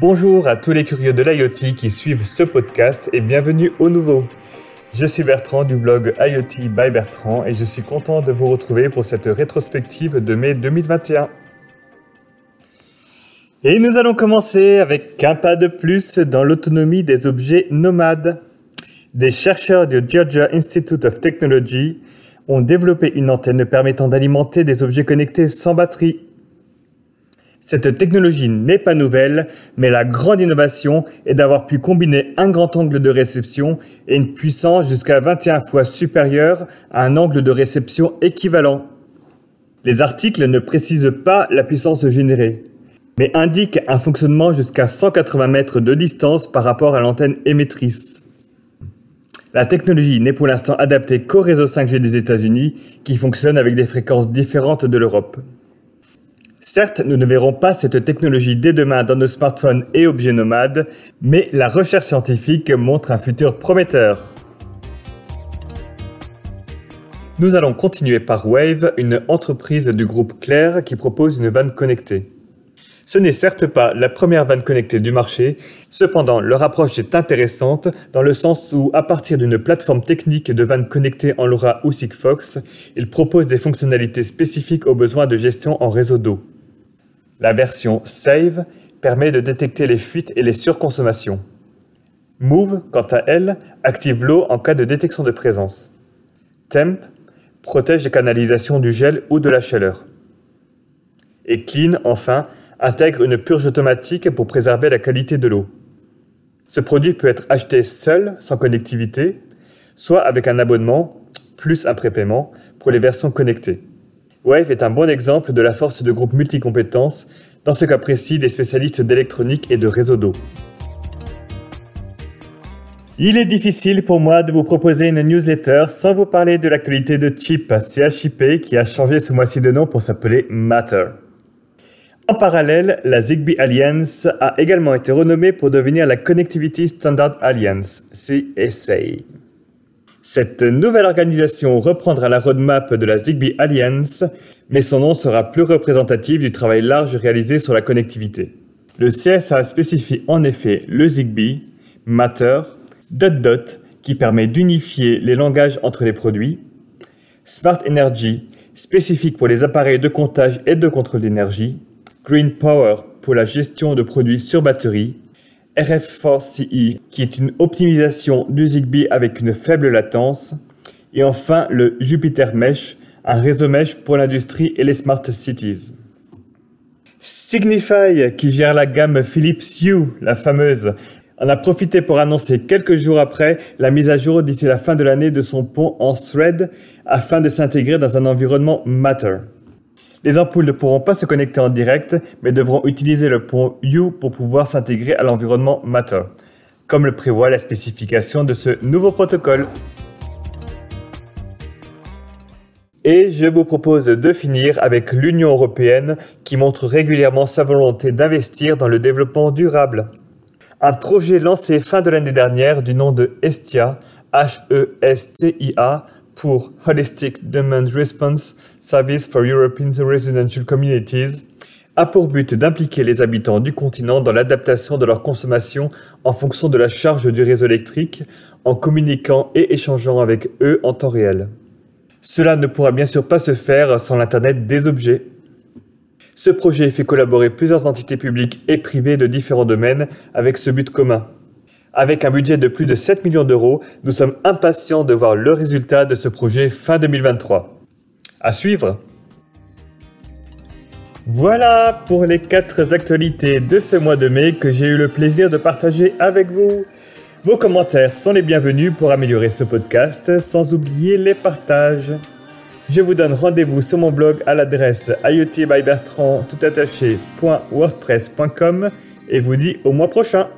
Bonjour à tous les curieux de l'IoT qui suivent ce podcast et bienvenue au nouveau. Je suis Bertrand du blog IoT by Bertrand et je suis content de vous retrouver pour cette rétrospective de mai 2021. Et nous allons commencer avec un pas de plus dans l'autonomie des objets nomades. Des chercheurs du Georgia Institute of Technology ont développé une antenne permettant d'alimenter des objets connectés sans batterie cette technologie n'est pas nouvelle, mais la grande innovation est d'avoir pu combiner un grand angle de réception et une puissance jusqu'à 21 fois supérieure à un angle de réception équivalent. Les articles ne précisent pas la puissance générée, mais indiquent un fonctionnement jusqu'à 180 mètres de distance par rapport à l'antenne émettrice. La technologie n'est pour l'instant adaptée qu'au réseau 5G des États-Unis, qui fonctionne avec des fréquences différentes de l'Europe. Certes, nous ne verrons pas cette technologie dès demain dans nos smartphones et objets nomades, mais la recherche scientifique montre un futur prometteur. Nous allons continuer par Wave, une entreprise du groupe Claire qui propose une vanne connectée. Ce n'est certes pas la première vanne connectée du marché, cependant leur approche est intéressante dans le sens où, à partir d'une plateforme technique de vanne connectée en LoRa ou Sigfox, ils proposent des fonctionnalités spécifiques aux besoins de gestion en réseau d'eau. La version Save permet de détecter les fuites et les surconsommations. Move, quant à elle, active l'eau en cas de détection de présence. Temp protège les canalisations du gel ou de la chaleur. Et Clean, enfin, intègre une purge automatique pour préserver la qualité de l'eau. Ce produit peut être acheté seul, sans connectivité, soit avec un abonnement, plus un prépaiement, pour les versions connectées. Wave est un bon exemple de la force de groupe multicompétences, dans ce cas précis des spécialistes d'électronique et de réseau d'eau. Il est difficile pour moi de vous proposer une newsletter sans vous parler de l'actualité de Chip, CHIP, qui a changé ce mois-ci de nom pour s'appeler Matter. En parallèle, la Zigbee Alliance a également été renommée pour devenir la Connectivity Standard Alliance, CSA. Cette nouvelle organisation reprendra la roadmap de la Zigbee Alliance, mais son nom sera plus représentatif du travail large réalisé sur la connectivité. Le CSA spécifie en effet le Zigbee, Matter, Dot Dot, qui permet d'unifier les langages entre les produits, Smart Energy, spécifique pour les appareils de comptage et de contrôle d'énergie, Green Power pour la gestion de produits sur batterie, RF4CE, qui est une optimisation du Zigbee avec une faible latence, et enfin le Jupiter Mesh, un réseau mesh pour l'industrie et les smart cities. Signify, qui gère la gamme Philips Hue, la fameuse, en a profité pour annoncer quelques jours après la mise à jour d'ici la fin de l'année de son pont en Thread afin de s'intégrer dans un environnement Matter. Les ampoules ne pourront pas se connecter en direct, mais devront utiliser le pont U pour pouvoir s'intégrer à l'environnement Matter, comme le prévoit la spécification de ce nouveau protocole. Et je vous propose de finir avec l'Union européenne qui montre régulièrement sa volonté d'investir dans le développement durable. Un projet lancé fin de l'année dernière du nom de Estia, H-E-S-T-I-A, pour Holistic Demand Response Service for European Residential Communities a pour but d'impliquer les habitants du continent dans l'adaptation de leur consommation en fonction de la charge du réseau électrique, en communiquant et échangeant avec eux en temps réel. Cela ne pourra bien sûr pas se faire sans l'Internet des objets. Ce projet fait collaborer plusieurs entités publiques et privées de différents domaines avec ce but commun. Avec un budget de plus de 7 millions d'euros, nous sommes impatients de voir le résultat de ce projet fin 2023. À suivre Voilà pour les 4 actualités de ce mois de mai que j'ai eu le plaisir de partager avec vous. Vos commentaires sont les bienvenus pour améliorer ce podcast, sans oublier les partages. Je vous donne rendez-vous sur mon blog à l'adresse iotbybertrand et vous dis au mois prochain.